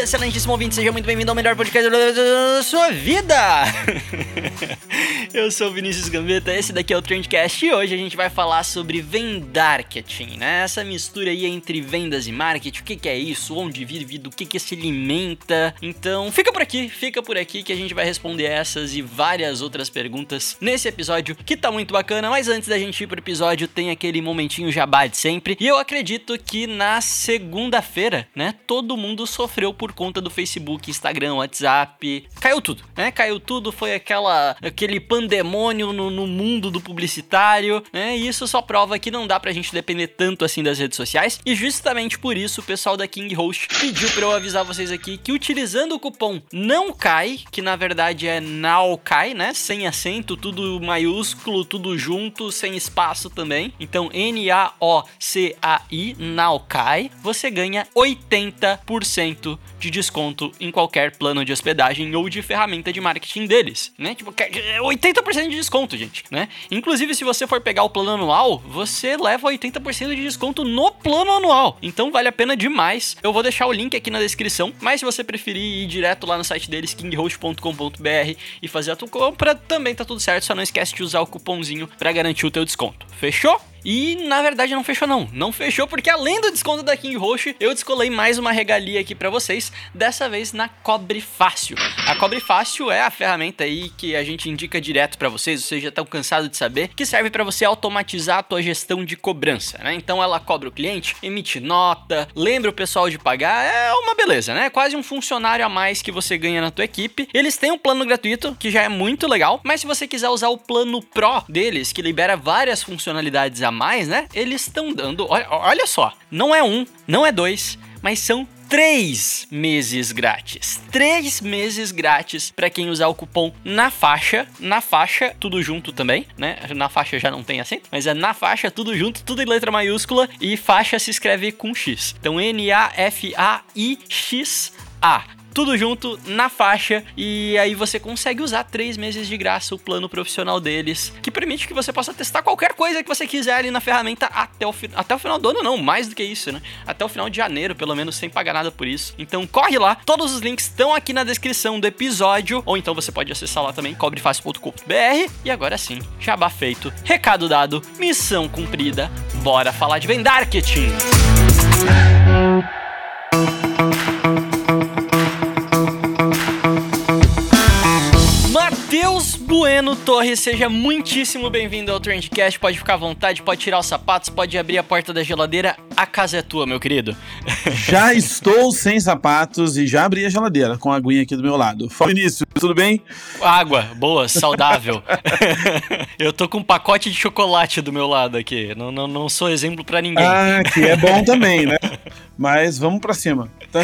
Excelentíssimo ouvinte, seja muito bem-vindo ao melhor podcast da sua vida! Eu sou Vinícius Gambetta, esse daqui é o Trendcast e hoje a gente vai falar sobre vendarketing, né? Essa mistura aí entre vendas e marketing, o que, que é isso, onde vive, do que, que se alimenta. Então fica por aqui, fica por aqui que a gente vai responder essas e várias outras perguntas nesse episódio que tá muito bacana. Mas antes da gente ir pro episódio, tem aquele momentinho jabá de sempre. E eu acredito que na segunda-feira, né, todo mundo sofreu por conta do Facebook, Instagram, WhatsApp. Caiu tudo, né? Caiu tudo, foi aquela aquele pandemônio no, no mundo do publicitário, né? E isso só prova que não dá pra gente depender tanto assim das redes sociais. E justamente por isso o pessoal da King Host pediu para eu avisar vocês aqui que utilizando o cupom não cai, que na verdade é now cai, né? Sem acento, tudo maiúsculo, tudo junto, sem espaço também. Então N A O C A I now cai, você ganha 80% de desconto em qualquer plano de hospedagem ou de ferramenta de marketing deles, né? Tipo, 80% de desconto, gente, né? Inclusive, se você for pegar o plano anual, você leva 80% de desconto no plano anual. Então vale a pena demais. Eu vou deixar o link aqui na descrição, mas se você preferir ir direto lá no site deles, kinghost.com.br e fazer a tua compra, também tá tudo certo, só não esquece de usar o cupomzinho para garantir o teu desconto. Fechou? E na verdade não fechou não. Não fechou porque além do desconto da King Roxo, eu descolei mais uma regalia aqui para vocês, dessa vez na Cobre Fácil. A Cobre Fácil é a ferramenta aí que a gente indica direto para vocês, vocês já estão cansados de saber, que serve para você automatizar a tua gestão de cobrança, né? Então ela cobra o cliente, emite nota, lembra o pessoal de pagar, é uma beleza, né? Quase um funcionário a mais que você ganha na tua equipe. Eles têm um plano gratuito, que já é muito legal, mas se você quiser usar o plano Pro deles, que libera várias funcionalidades a mais, né? Eles estão dando. Olha, olha só, não é um, não é dois, mas são três meses grátis. Três meses grátis para quem usar o cupom na faixa. Na faixa, tudo junto também, né? Na faixa já não tem acento, mas é na faixa, tudo junto, tudo em letra maiúscula. E faixa se escreve com X. Então, N-A-F-A-I-X-A tudo junto na faixa e aí você consegue usar três meses de graça o plano profissional deles, que permite que você possa testar qualquer coisa que você quiser ali na ferramenta até o, até o final do ano, não, mais do que isso, né? Até o final de janeiro, pelo menos, sem pagar nada por isso. Então corre lá, todos os links estão aqui na descrição do episódio, ou então você pode acessar lá também, cobrefácil.com.br. E agora sim, jabá feito, recado dado, missão cumprida, bora falar de Vendarketing! Bueno Torres, seja muitíssimo bem-vindo ao Trendcast. Pode ficar à vontade, pode tirar os sapatos, pode abrir a porta da geladeira. A casa é tua, meu querido. Já estou sem sapatos e já abri a geladeira com a aguinha aqui do meu lado. Fala, Vinícius, tudo bem? Água, boa, saudável. Eu tô com um pacote de chocolate do meu lado aqui. Não, não, não sou exemplo para ninguém. Ah, que é bom também, né? Mas vamos para cima. Tá?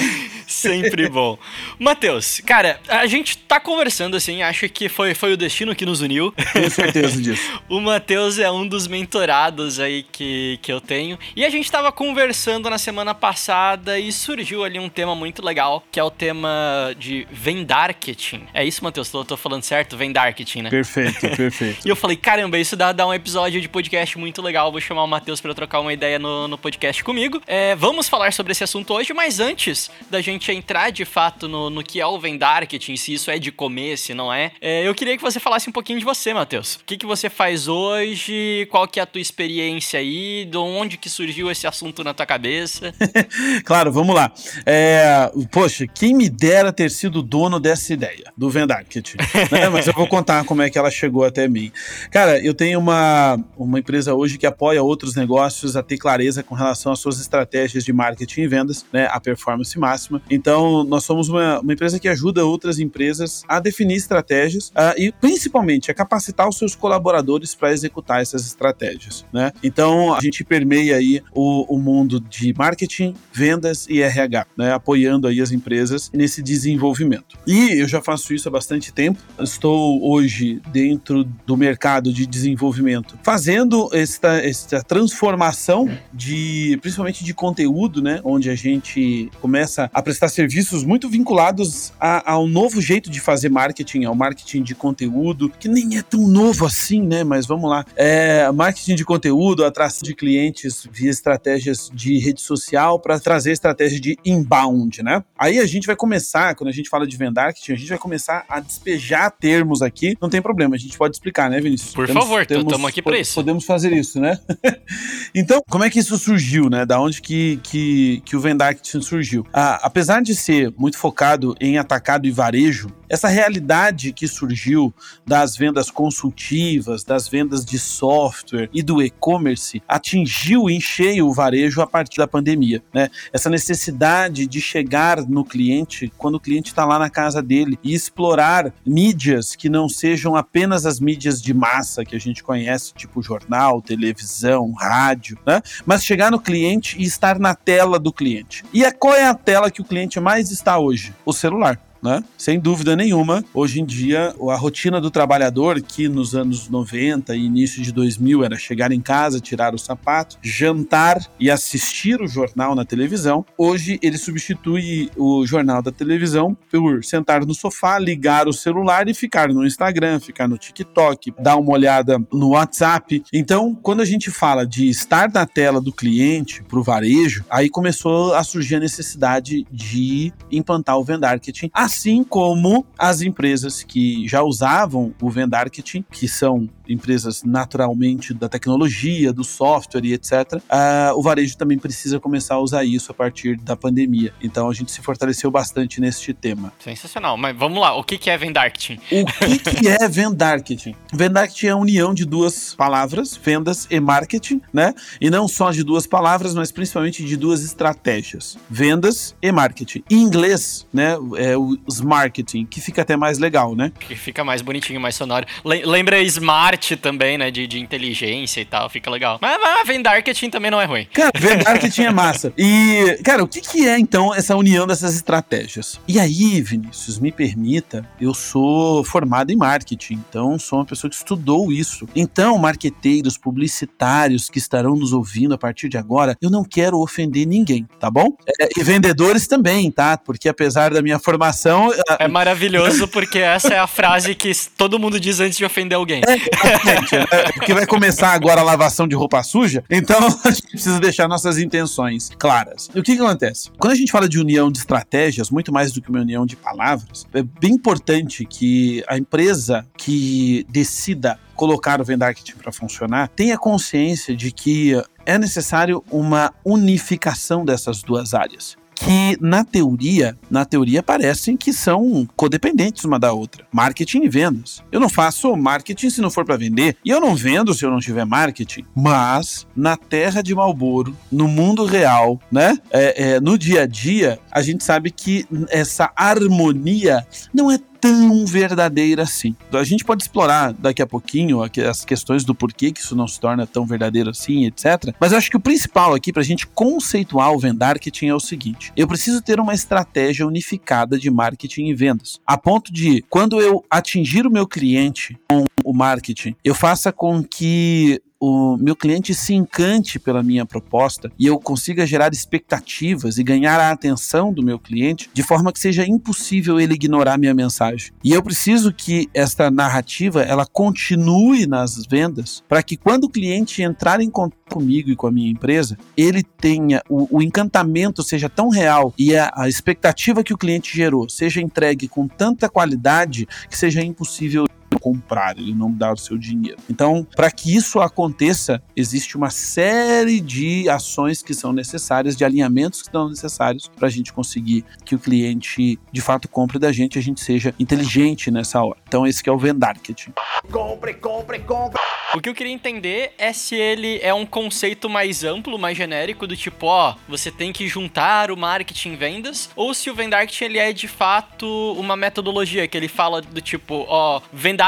Sempre bom. Matheus, cara, a gente tá conversando assim, acho que foi, foi o destino que nos uniu. Tenho certeza disso. o Matheus é um dos mentorados aí que, que eu tenho. E a gente tava conversando na semana passada e surgiu ali um tema muito legal, que é o tema de vendarketing. É isso, Matheus? Tô, tô falando certo? Vendarketing, né? Perfeito, perfeito. e eu falei, caramba, isso dá, dá um episódio de podcast muito legal. Vou chamar o Matheus para trocar uma ideia no, no podcast comigo. É, vamos falar sobre esse assunto hoje, mas antes da gente entrar de fato no, no que é o vendarketing, se isso é de comer, se não é, é eu queria que você falasse um pouquinho de você, Matheus. O que, que você faz hoje? Qual que é a tua experiência aí? De onde que surgiu esse assunto na tua cabeça? claro, vamos lá. É, poxa, quem me dera ter sido dono dessa ideia, do Vendarket. né? Mas eu vou contar como é que ela chegou até mim. Cara, eu tenho uma, uma empresa hoje que apoia outros negócios a ter clareza com relação às suas estratégias de marketing e vendas, né? A performance máxima. Então, nós somos uma, uma empresa que ajuda outras empresas a definir estratégias uh, e, principalmente, a capacitar os seus colaboradores para executar essas estratégias, né? Então, a gente permeia aí o, o mundo de marketing, vendas e RH, né? Apoiando aí as empresas nesse desenvolvimento. E eu já faço isso há bastante tempo. Estou hoje dentro do mercado de desenvolvimento, fazendo esta, esta transformação de, principalmente de conteúdo, né? Onde a gente começa a prestar serviços muito vinculados a, ao novo jeito de fazer marketing, ao marketing de conteúdo, que nem é tão novo assim, né? Mas vamos lá. É, marketing de conteúdo, atração de clientes via estratégias de rede social para trazer estratégia de inbound, né? Aí a gente vai começar, quando a gente fala de vendarketing, a gente vai começar a despejar termos aqui. Não tem problema, a gente pode explicar, né, Vinícius? Por temos, favor, estamos aqui para isso. Podemos fazer isso, né? então, como é que isso surgiu, né? Da onde que, que, que o vendarketing surgiu? Ah, apesar de ser muito focado em atacado e varejo, essa realidade que surgiu das vendas consultivas, das vendas de software e do e-commerce atingiu em cheio o varejo a partir da pandemia. Né? Essa necessidade de chegar no cliente quando o cliente está lá na casa dele e explorar mídias que não sejam apenas as mídias de massa que a gente conhece, tipo jornal, televisão, rádio, né? mas chegar no cliente e estar na tela do cliente. E a, qual é a tela que o cliente mais está hoje? O celular né? Sem dúvida nenhuma, hoje em dia, a rotina do trabalhador, que nos anos 90 e início de 2000 era chegar em casa, tirar o sapato, jantar e assistir o jornal na televisão, hoje ele substitui o jornal da televisão por sentar no sofá, ligar o celular e ficar no Instagram, ficar no TikTok, dar uma olhada no WhatsApp. Então, quando a gente fala de estar na tela do cliente para o varejo, aí começou a surgir a necessidade de implantar o vendarketing assim como as empresas que já usavam o Vendarketing, que são empresas naturalmente da tecnologia, do software e etc., uh, ah, o varejo também precisa começar a usar isso a partir da pandemia. Então a gente se fortaleceu bastante neste tema. Sensacional. Mas vamos lá, o que é Vendarketing? O que, que é Vendarketing? Vendarketing é a união de duas palavras, vendas e marketing, né? E não só de duas palavras, mas principalmente de duas estratégias, vendas e marketing. Em inglês, né, é os marketing, que fica até mais legal, né? Que fica mais bonitinho, mais sonoro. Lembra smart também, né? De, de inteligência e tal, fica legal. Mas, mas Vendarketing também não é ruim. Cara, Vendarketing é massa. E, cara, o que, que é então essa união dessas estratégias? E aí, Vinícius, me permita, eu sou formado em marketing, então sou uma pessoa que estudou isso. Então, marqueteiros, publicitários que estarão nos ouvindo a partir de agora, eu não quero ofender ninguém, tá bom? É, e vendedores também, tá? Porque apesar da minha formação. É maravilhoso porque essa é a frase que todo mundo diz antes de ofender alguém. É, Exatamente. Né? Porque vai começar agora a lavação de roupa suja, então a gente precisa deixar nossas intenções claras. E o que, que acontece? Quando a gente fala de união de estratégias, muito mais do que uma união de palavras, é bem importante que a empresa que decida colocar o Vendarketing para funcionar tenha consciência de que é necessário uma unificação dessas duas áreas que na teoria, na teoria parecem que são codependentes uma da outra. Marketing e vendas. Eu não faço marketing se não for para vender e eu não vendo se eu não tiver marketing. Mas na terra de Malboro, no mundo real, né, é, é, no dia a dia, a gente sabe que essa harmonia não é tão verdadeira assim. A gente pode explorar daqui a pouquinho as questões do porquê que isso não se torna tão verdadeiro assim, etc. Mas eu acho que o principal aqui para a gente conceituar o vendarketing é o seguinte: eu preciso ter uma estratégia unificada de marketing e vendas, a ponto de quando eu atingir o meu cliente com o marketing, eu faça com que o meu cliente se encante pela minha proposta e eu consiga gerar expectativas e ganhar a atenção do meu cliente de forma que seja impossível ele ignorar minha mensagem. E eu preciso que esta narrativa ela continue nas vendas para que quando o cliente entrar em contato comigo e com a minha empresa, ele tenha o, o encantamento seja tão real e a, a expectativa que o cliente gerou seja entregue com tanta qualidade que seja impossível comprar, ele não dá o seu dinheiro. Então, para que isso aconteça, existe uma série de ações que são necessárias, de alinhamentos que são necessários para a gente conseguir que o cliente de fato compre da gente, a gente seja inteligente nessa hora. Então, esse é o vendarketing. Compre, compre, compre. O que eu queria entender é se ele é um conceito mais amplo, mais genérico, do tipo, ó, você tem que juntar o marketing e vendas, ou se o vendarketing ele é de fato uma metodologia que ele fala do tipo, ó,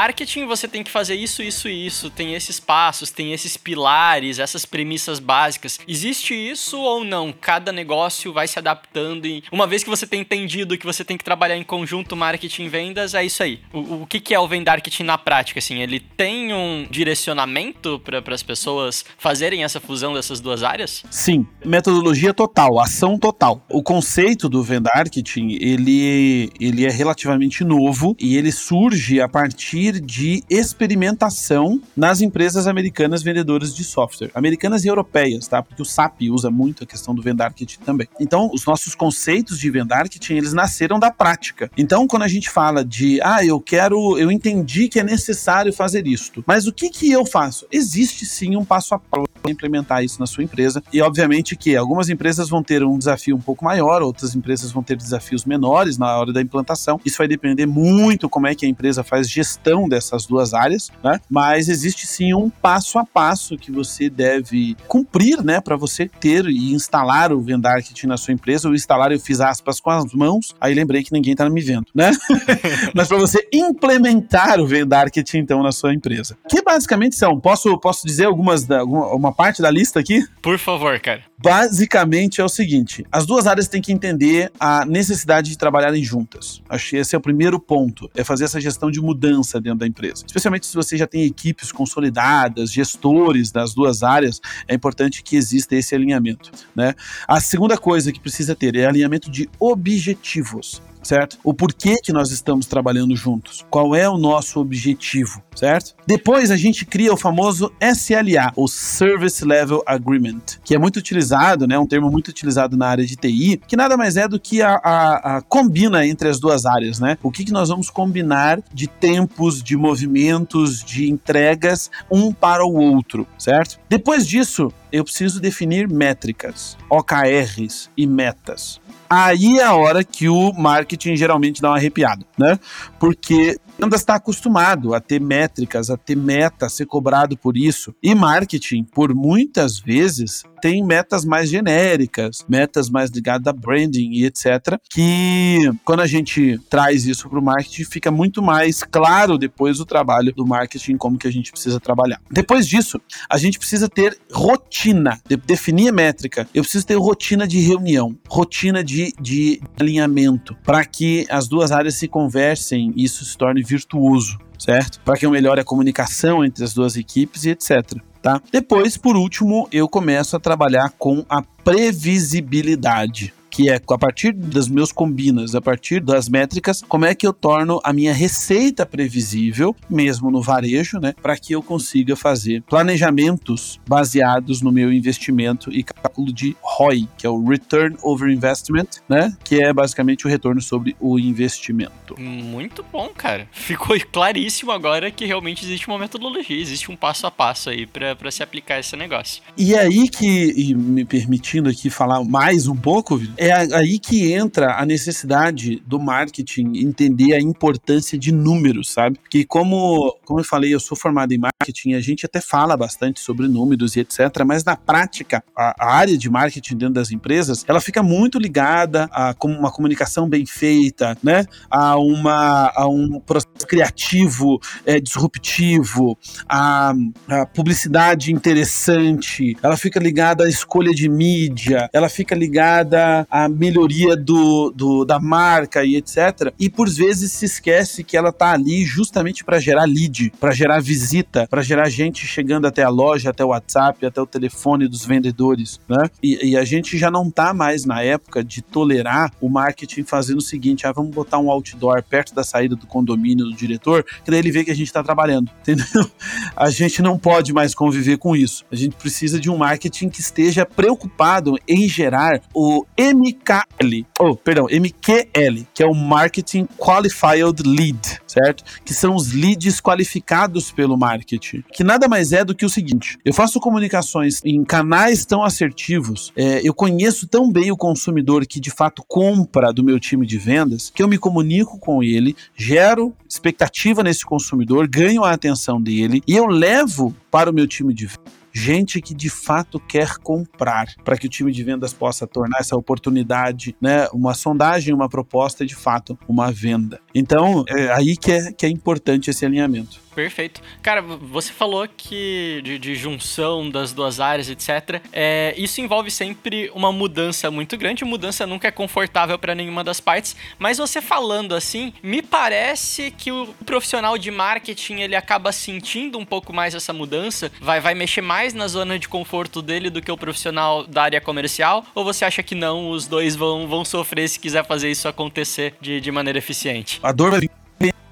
vendarketing você tem que fazer isso, isso e isso, tem esses passos, tem esses pilares, essas premissas básicas. Existe isso ou não? Cada negócio vai se adaptando e uma vez que você tem entendido que você tem que trabalhar em conjunto marketing e vendas, é isso aí. O, o que, que é o vendarketing na prática, assim? Ele tem um direcionamento para as pessoas fazerem essa fusão dessas duas áreas? Sim, metodologia total, ação total. O conceito do vendarketing, ele, ele é relativamente novo e ele surge a partir de experimentação nas empresas americanas vendedoras de software. Americanas e europeias, tá? Porque o SAP usa muito a questão do vendarketing também. Então, os nossos conceitos de vendarketing, eles nasceram da prática. Então, quando a gente fala de, ah, eu quero, eu entendi que é necessário fazer isto, mas o que que eu faço? Existe sim um passo a passo para implementar isso na sua empresa e, obviamente, que algumas empresas vão ter um desafio um pouco maior, outras empresas vão ter desafios menores na hora da implantação. Isso vai depender muito como é que a empresa faz gestão dessas duas áreas, né? Mas existe sim um passo a passo que você deve cumprir, né, para você ter e instalar o Vendarketing na sua empresa. O instalar eu fiz aspas com as mãos, aí lembrei que ninguém tá me vendo, né? Mas para você implementar o Vendarketing então na sua empresa. Que basicamente são, posso posso dizer algumas da, uma parte da lista aqui? Por favor, cara. Basicamente é o seguinte: as duas áreas têm que entender a necessidade de trabalharem juntas. Acho que esse é o primeiro ponto, é fazer essa gestão de mudança dentro da empresa. Especialmente se você já tem equipes consolidadas, gestores das duas áreas, é importante que exista esse alinhamento. Né? A segunda coisa que precisa ter é alinhamento de objetivos certo? O porquê que nós estamos trabalhando juntos, qual é o nosso objetivo, certo? Depois a gente cria o famoso SLA, o Service Level Agreement, que é muito utilizado, né? Um termo muito utilizado na área de TI, que nada mais é do que a, a, a combina entre as duas áreas, né? O que, que nós vamos combinar de tempos, de movimentos, de entregas um para o outro, certo? Depois disso, eu preciso definir métricas, OKRs e metas. Aí é a hora que o marketing geralmente dá uma arrepiada, né? Porque ainda está acostumado a ter métricas, a ter meta, a ser cobrado por isso. E marketing, por muitas vezes, tem metas mais genéricas, metas mais ligadas a branding e etc. Que quando a gente traz isso para o marketing, fica muito mais claro depois o trabalho do marketing, como que a gente precisa trabalhar. Depois disso, a gente precisa ter rotina, de, definir a métrica. Eu preciso ter rotina de reunião, rotina de, de alinhamento, para que as duas áreas se conversem e isso se torne virtuoso certo? Para que eu melhore a comunicação entre as duas equipes e etc tá? Depois, por último, eu começo a trabalhar com a previsibilidade que é a partir dos meus combinas, a partir das métricas, como é que eu torno a minha receita previsível, mesmo no varejo, né, para que eu consiga fazer planejamentos baseados no meu investimento e cálculo de ROI, que é o Return Over Investment, né, que é basicamente o retorno sobre o investimento. Muito bom, cara. Ficou claríssimo agora que realmente existe uma metodologia, existe um passo a passo aí para se aplicar esse negócio. E aí que, e me permitindo aqui falar mais um pouco, é aí que entra a necessidade do marketing entender a importância de números, sabe? Que como, como eu falei, eu sou formado em marketing, a gente até fala bastante sobre números e etc, mas na prática, a, a área de marketing dentro das empresas, ela fica muito ligada a como uma comunicação bem feita, né? A uma a um processo criativo, é, disruptivo, a, a publicidade interessante, ela fica ligada à escolha de mídia, ela fica ligada a melhoria do, do, da marca e etc. E por vezes se esquece que ela tá ali justamente para gerar lead, para gerar visita, para gerar gente chegando até a loja, até o WhatsApp, até o telefone dos vendedores, né? E, e, a gente já não tá mais na época de tolerar o marketing fazendo o seguinte: ah, vamos botar um outdoor perto da saída do condomínio do diretor, que daí ele vê que a gente tá trabalhando, entendeu? A gente não pode mais conviver com isso. A gente precisa de um marketing que esteja preocupado em gerar o MKL, oh, perdão, MQL, que é o Marketing Qualified Lead, certo? Que são os leads qualificados pelo marketing, que nada mais é do que o seguinte: eu faço comunicações em canais tão assertivos, é, eu conheço tão bem o consumidor que de fato compra do meu time de vendas, que eu me comunico com ele, gero expectativa nesse consumidor, ganho a atenção dele e eu levo para o meu time de vendas gente que de fato quer comprar, para que o time de vendas possa tornar essa oportunidade, né, uma sondagem, uma proposta, de fato, uma venda. Então, é aí que é, que é importante esse alinhamento. Perfeito. Cara, você falou que de, de junção das duas áreas, etc. É, isso envolve sempre uma mudança muito grande. Mudança nunca é confortável para nenhuma das partes. Mas você falando assim, me parece que o profissional de marketing ele acaba sentindo um pouco mais essa mudança, vai, vai mexer mais na zona de conforto dele do que o profissional da área comercial. Ou você acha que não? Os dois vão, vão sofrer se quiser fazer isso acontecer de, de maneira eficiente? A dor vai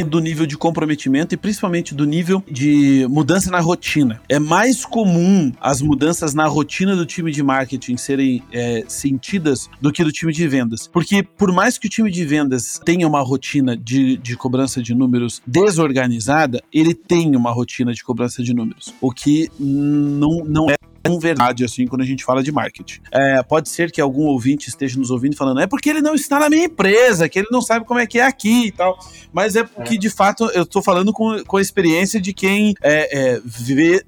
do nível de comprometimento e principalmente do nível de mudança na rotina. É mais comum as mudanças na rotina do time de marketing serem é, sentidas do que do time de vendas. Porque por mais que o time de vendas tenha uma rotina de, de cobrança de números desorganizada, ele tem uma rotina de cobrança de números. O que não, não é tão verdade assim quando a gente fala de marketing. É, pode ser que algum ouvinte esteja nos ouvindo falando, é porque ele não está na minha empresa, que ele não sabe como é que é aqui e tal. Mas é porque, é. de fato, eu estou falando com, com a experiência de quem é, é, vê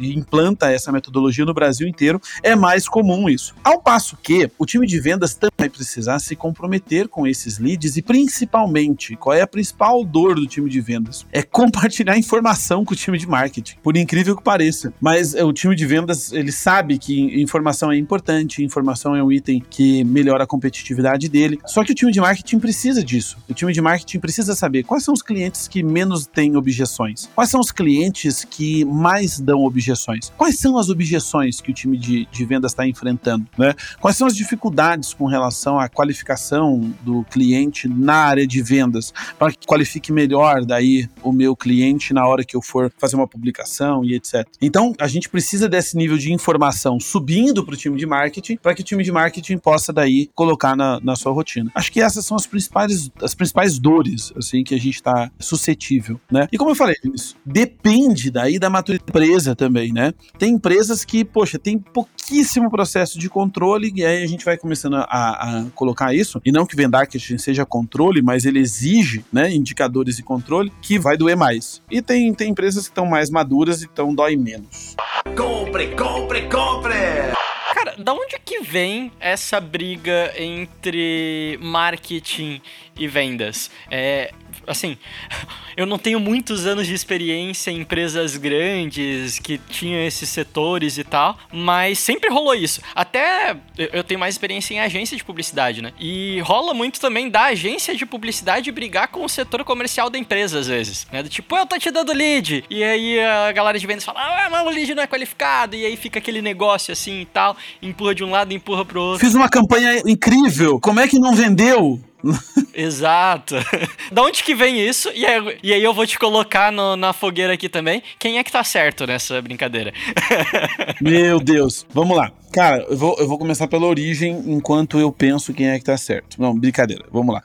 implanta essa metodologia no Brasil inteiro, é mais comum isso. Ao passo que o time de vendas também vai precisar se comprometer com esses leads e principalmente, qual é a principal dor do time de vendas? É compartilhar informação com o time de marketing, por incrível que pareça. Mas é, o time de vendas, ele sabe que informação é importante, informação é um item que melhora a competitividade dele. Só que o time de marketing precisa disso. O time de marketing precisa saber quais são os clientes que menos têm objeções, quais são os clientes que mais dão objeções. Quais são as objeções que o time de, de vendas está enfrentando? Né? Quais são as dificuldades com relação à qualificação do cliente na área de vendas, para que qualifique melhor daí o meu cliente na hora que eu for fazer uma publicação e etc. Então, a gente precisa desse nível de informação subindo para o time de marketing, para que o time de marketing possa daí colocar na, na sua rotina. Acho que essas são as principais, as principais dores assim que a gente está suscetível, né? E como eu falei, depende daí da maturidade empresa também, né? Tem empresas que, poxa, tem pouquíssimo processo de controle e aí a gente vai começando a, a colocar isso, e não que Vendarketing seja controle, mas ele exige, né, indicadores e controle que vai doer mais. E tem, tem empresas que estão mais maduras e então dói menos. Compre, compre, compre! Cara, da onde que vem essa briga entre marketing e vendas? É, assim, eu não tenho muitos anos de experiência em empresas grandes que tinham esses setores e tal, mas sempre rolou isso. Até eu tenho mais experiência em agência de publicidade, né? E rola muito também da agência de publicidade brigar com o setor comercial da empresa, às vezes. Né? Tipo, eu tô te dando lead. E aí a galera de vendas fala, ah, mas o lead não é qualificado. E aí fica aquele negócio assim e tal, empurra de um lado, empurra pro outro. Fiz uma campanha incrível, como é que não vendeu? Exato. da onde que vem isso? E aí, e aí eu vou te colocar no, na fogueira aqui também. Quem é que tá certo nessa brincadeira? Meu Deus. Vamos lá. Cara, eu vou, eu vou começar pela origem enquanto eu penso quem é que tá certo. Não, brincadeira, vamos lá.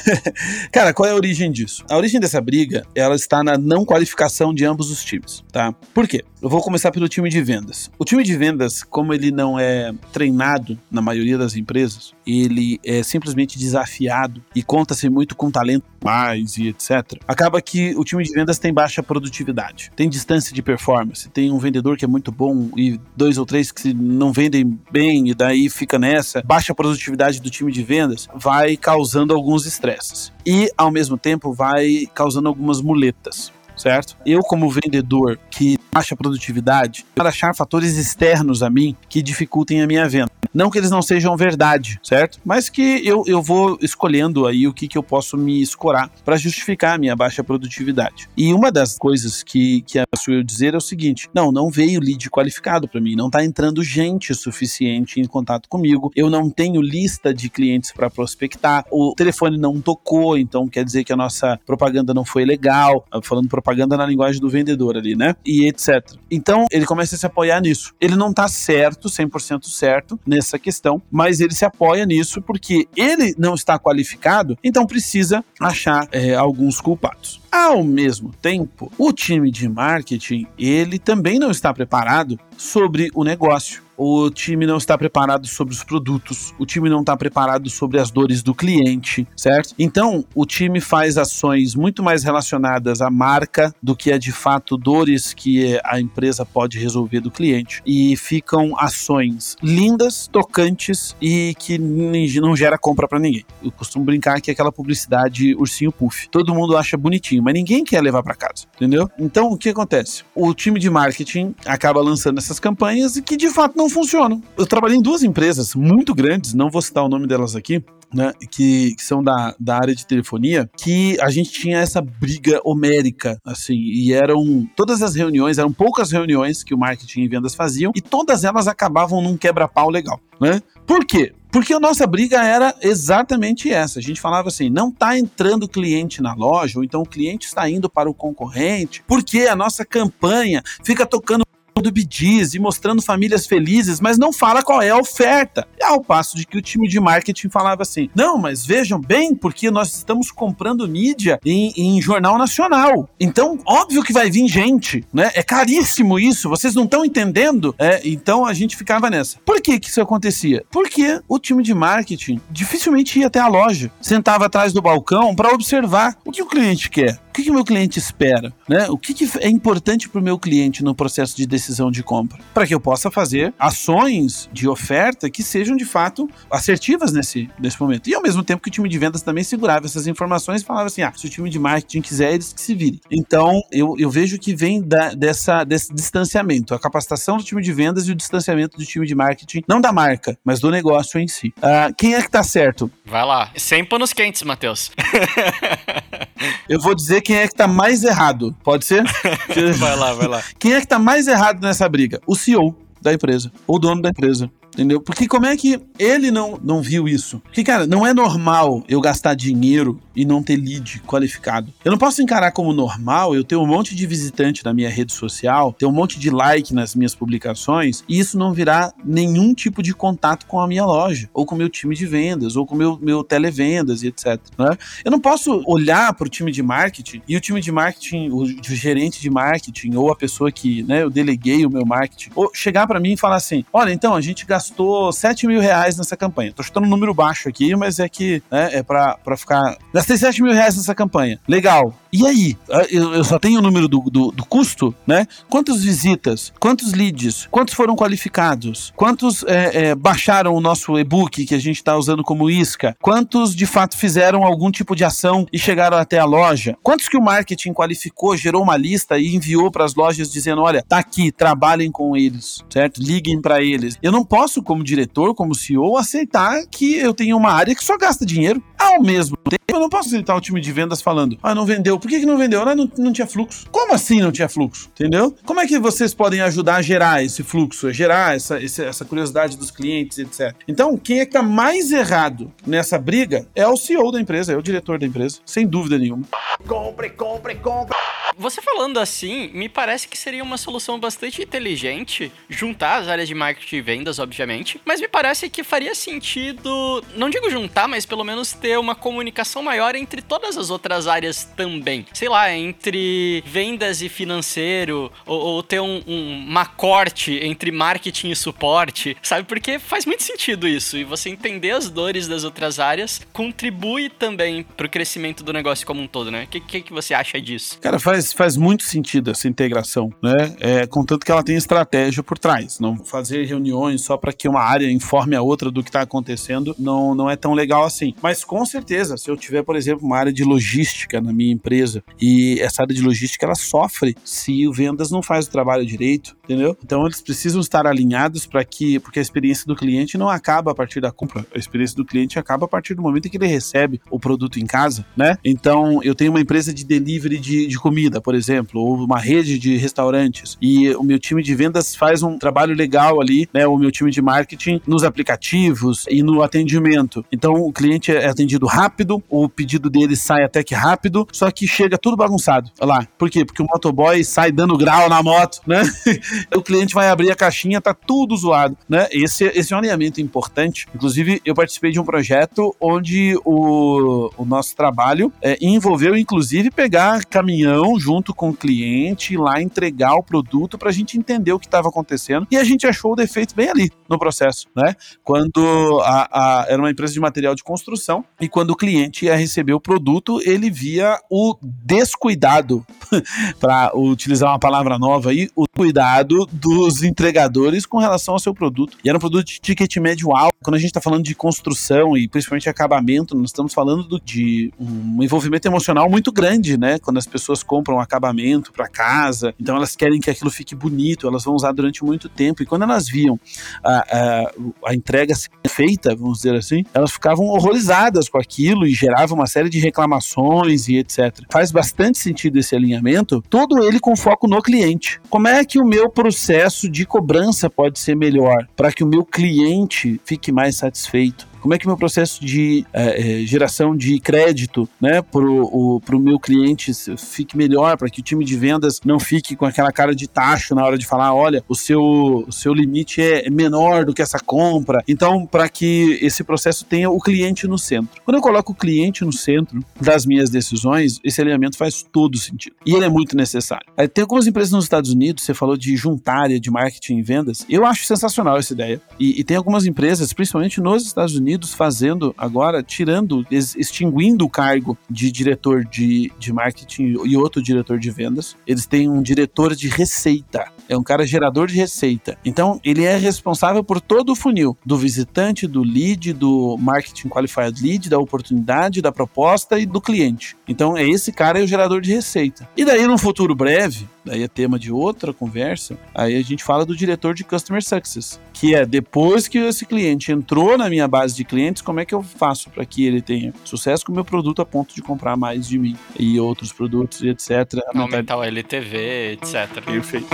Cara, qual é a origem disso? A origem dessa briga, ela está na não qualificação de ambos os times, tá? Por quê? Eu vou começar pelo time de vendas. O time de vendas, como ele não é treinado na maioria das empresas, ele é simplesmente desafiado e conta-se muito com talento mais e etc. Acaba que o time de vendas tem baixa produtividade, tem distância de performance, tem um vendedor que é muito bom e dois ou três que não vendem bem e daí fica nessa, baixa produtividade do time de vendas, vai causando alguns estresses. E, ao mesmo tempo, vai causando algumas muletas certo? Eu, como vendedor que baixa produtividade, para achar fatores externos a mim que dificultem a minha venda. Não que eles não sejam verdade, certo? Mas que eu, eu vou escolhendo aí o que, que eu posso me escorar para justificar a minha baixa produtividade. E uma das coisas que, que a eu dizer é o seguinte: não, não veio lead qualificado para mim, não está entrando gente suficiente em contato comigo, eu não tenho lista de clientes para prospectar, o telefone não tocou, então quer dizer que a nossa propaganda não foi legal, falando propaganda na linguagem do vendedor ali, né? E etc etc. Então, ele começa a se apoiar nisso. Ele não tá certo, 100% certo nessa questão, mas ele se apoia nisso porque ele não está qualificado, então precisa achar é, alguns culpados. Ao mesmo tempo, o time de marketing, ele também não está preparado sobre o negócio o time não está preparado sobre os produtos, o time não está preparado sobre as dores do cliente, certo? Então, o time faz ações muito mais relacionadas à marca do que a de fato dores que a empresa pode resolver do cliente. E ficam ações lindas, tocantes e que não gera compra para ninguém. Eu costumo brincar que é aquela publicidade ursinho puff. Todo mundo acha bonitinho, mas ninguém quer levar para casa, entendeu? Então, o que acontece? O time de marketing acaba lançando essas campanhas e que de fato não funcionam. Eu trabalhei em duas empresas muito grandes, não vou citar o nome delas aqui, né, que, que, são da, da área de telefonia, que a gente tinha essa briga homérica, assim, e eram todas as reuniões, eram poucas reuniões que o marketing e vendas faziam, e todas elas acabavam num quebra-pau legal, né? Por quê? Porque a nossa briga era exatamente essa. A gente falava assim: não está entrando cliente na loja, ou então o cliente está indo para o concorrente, porque a nossa campanha fica tocando do Bidiz e mostrando famílias felizes, mas não fala qual é a oferta. Ao passo de que o time de marketing falava assim: não, mas vejam bem, porque nós estamos comprando mídia em, em jornal nacional. Então, óbvio que vai vir gente, né? É caríssimo isso, vocês não estão entendendo? É, então a gente ficava nessa. Por que, que isso acontecia? Porque o time de marketing dificilmente ia até a loja, sentava atrás do balcão para observar o que o cliente quer que, que o meu cliente espera? Né? O que, que é importante para o meu cliente no processo de decisão de compra? Para que eu possa fazer ações de oferta que sejam de fato assertivas nesse, nesse momento. E ao mesmo tempo que o time de vendas também segurava essas informações e falava assim: ah, se o time de marketing quiser, eles que se virem. Então, eu, eu vejo que vem da, dessa, desse distanciamento, a capacitação do time de vendas e o distanciamento do time de marketing, não da marca, mas do negócio em si. Uh, quem é que tá certo? Vai lá. Sem panos quentes, Matheus. eu vou dizer quem é que tá mais errado. Pode ser? vai lá, vai lá. Quem é que tá mais errado nessa briga? O CEO da empresa, o dono da empresa. Entendeu? Porque como é que ele não, não viu isso? Porque, cara, não é normal eu gastar dinheiro e não ter lead qualificado. Eu não posso encarar como normal eu ter um monte de visitante na minha rede social, ter um monte de like nas minhas publicações e isso não virar nenhum tipo de contato com a minha loja, ou com o meu time de vendas, ou com o meu, meu televendas e etc. Né? Eu não posso olhar para o time de marketing e o time de marketing, o gerente de marketing, ou a pessoa que né, eu deleguei o meu marketing, ou chegar para mim e falar assim: olha, então a gente gastou gastou 7 mil reais nessa campanha. Tô chutando um número baixo aqui, mas é que né, é pra ficar. Gastei 7 mil reais nessa campanha. Legal. E aí? Ah, eu, só tenho o número do, do, do, custo, né? Quantas visitas? Quantos leads? Quantos foram qualificados? Quantos é, é, baixaram o nosso e-book que a gente está usando como isca? Quantos de fato fizeram algum tipo de ação e chegaram até a loja? Quantos que o marketing qualificou, gerou uma lista e enviou para as lojas dizendo: olha, tá aqui, trabalhem com eles, certo? Liguem para eles. Eu não posso, como diretor, como CEO, aceitar que eu tenho uma área que só gasta dinheiro. Ao mesmo tempo, eu não posso aceitar o time de vendas falando: ah, não vendeu por que, que não vendeu? Ah, não, não tinha fluxo. Como assim não tinha fluxo? Entendeu? Como é que vocês podem ajudar a gerar esse fluxo, a gerar essa, essa curiosidade dos clientes, etc. Então, quem é que tá mais errado nessa briga é o CEO da empresa, é o diretor da empresa, sem dúvida nenhuma. Compre, compre, compre. Você falando assim, me parece que seria uma solução bastante inteligente juntar as áreas de marketing e vendas, obviamente, mas me parece que faria sentido, não digo juntar, mas pelo menos ter uma comunicação maior entre todas as outras áreas também. Sei lá, entre vendas e financeiro, ou, ou ter um, um, uma corte entre marketing e suporte, sabe? Porque faz muito sentido isso, e você entender as dores das outras áreas contribui também pro crescimento do negócio como um todo, né? O que, que, que você acha disso? Cara, faz faz, muito sentido essa integração, né? É, contanto que ela tem estratégia por trás. Não fazer reuniões só para que uma área informe a outra do que está acontecendo não, não é tão legal assim. Mas com certeza, se eu tiver, por exemplo, uma área de logística na minha empresa. E essa área de logística ela sofre se o vendas não faz o trabalho direito, entendeu? Então eles precisam estar alinhados para que, porque a experiência do cliente não acaba a partir da compra, a experiência do cliente acaba a partir do momento em que ele recebe o produto em casa, né? Então eu tenho uma empresa de delivery de, de comida por exemplo, ou uma rede de restaurantes, e o meu time de vendas faz um trabalho legal ali, né? O meu time de marketing nos aplicativos e no atendimento. Então o cliente é atendido rápido, o pedido dele sai até que rápido, só que chega tudo bagunçado. Olha lá. Por quê? Porque o motoboy sai dando grau na moto, né? o cliente vai abrir a caixinha, tá tudo zoado, né? Esse, esse é um alinhamento importante. Inclusive, eu participei de um projeto onde o, o nosso trabalho é, envolveu, inclusive, pegar caminhão junto com o cliente, ir lá entregar o produto para a gente entender o que estava acontecendo. E a gente achou o defeito bem ali no processo, né? Quando a, a, era uma empresa de material de construção e quando o cliente ia receber o produto, ele via o descuidado, para utilizar uma palavra nova aí, o cuidado dos entregadores com relação ao seu produto. E era um produto de ticket médio alto. Quando a gente está falando de construção e principalmente acabamento, nós estamos falando do, de um envolvimento emocional muito grande, né? Quando as pessoas compram acabamento para casa, então elas querem que aquilo fique bonito, elas vão usar durante muito tempo. E quando elas viam a, a, a entrega feita, vamos dizer assim, elas ficavam horrorizadas com aquilo e gerava uma série de reclamações e etc. Faz bastante sentido esse alinhamento, todo ele com foco no cliente. Como é que o meu processo de cobrança pode ser melhor para que o meu cliente fique mais satisfeito? Como é que meu processo de é, é, geração de crédito né, para o meu cliente fique melhor, para que o time de vendas não fique com aquela cara de tacho na hora de falar, olha, o seu, o seu limite é menor do que essa compra. Então, para que esse processo tenha o cliente no centro. Quando eu coloco o cliente no centro das minhas decisões, esse alinhamento faz todo sentido. E ele é muito necessário. É, tem algumas empresas nos Estados Unidos, você falou de juntar área de marketing e vendas. Eu acho sensacional essa ideia. E, e tem algumas empresas, principalmente nos Estados Unidos, Unidos fazendo agora, tirando, extinguindo o cargo de diretor de, de marketing e outro diretor de vendas. Eles têm um diretor de receita. É um cara gerador de receita. Então, ele é responsável por todo o funil do visitante, do lead, do marketing qualified lead, da oportunidade, da proposta e do cliente. Então, é esse cara é o gerador de receita. E daí, num futuro breve, daí é tema de outra conversa, aí a gente fala do diretor de Customer Success, que é depois que esse cliente entrou na minha base de clientes, como é que eu faço para que ele tenha sucesso com o meu produto a ponto de comprar mais de mim e outros produtos e etc. Aumentar o LTV, etc. Perfeito.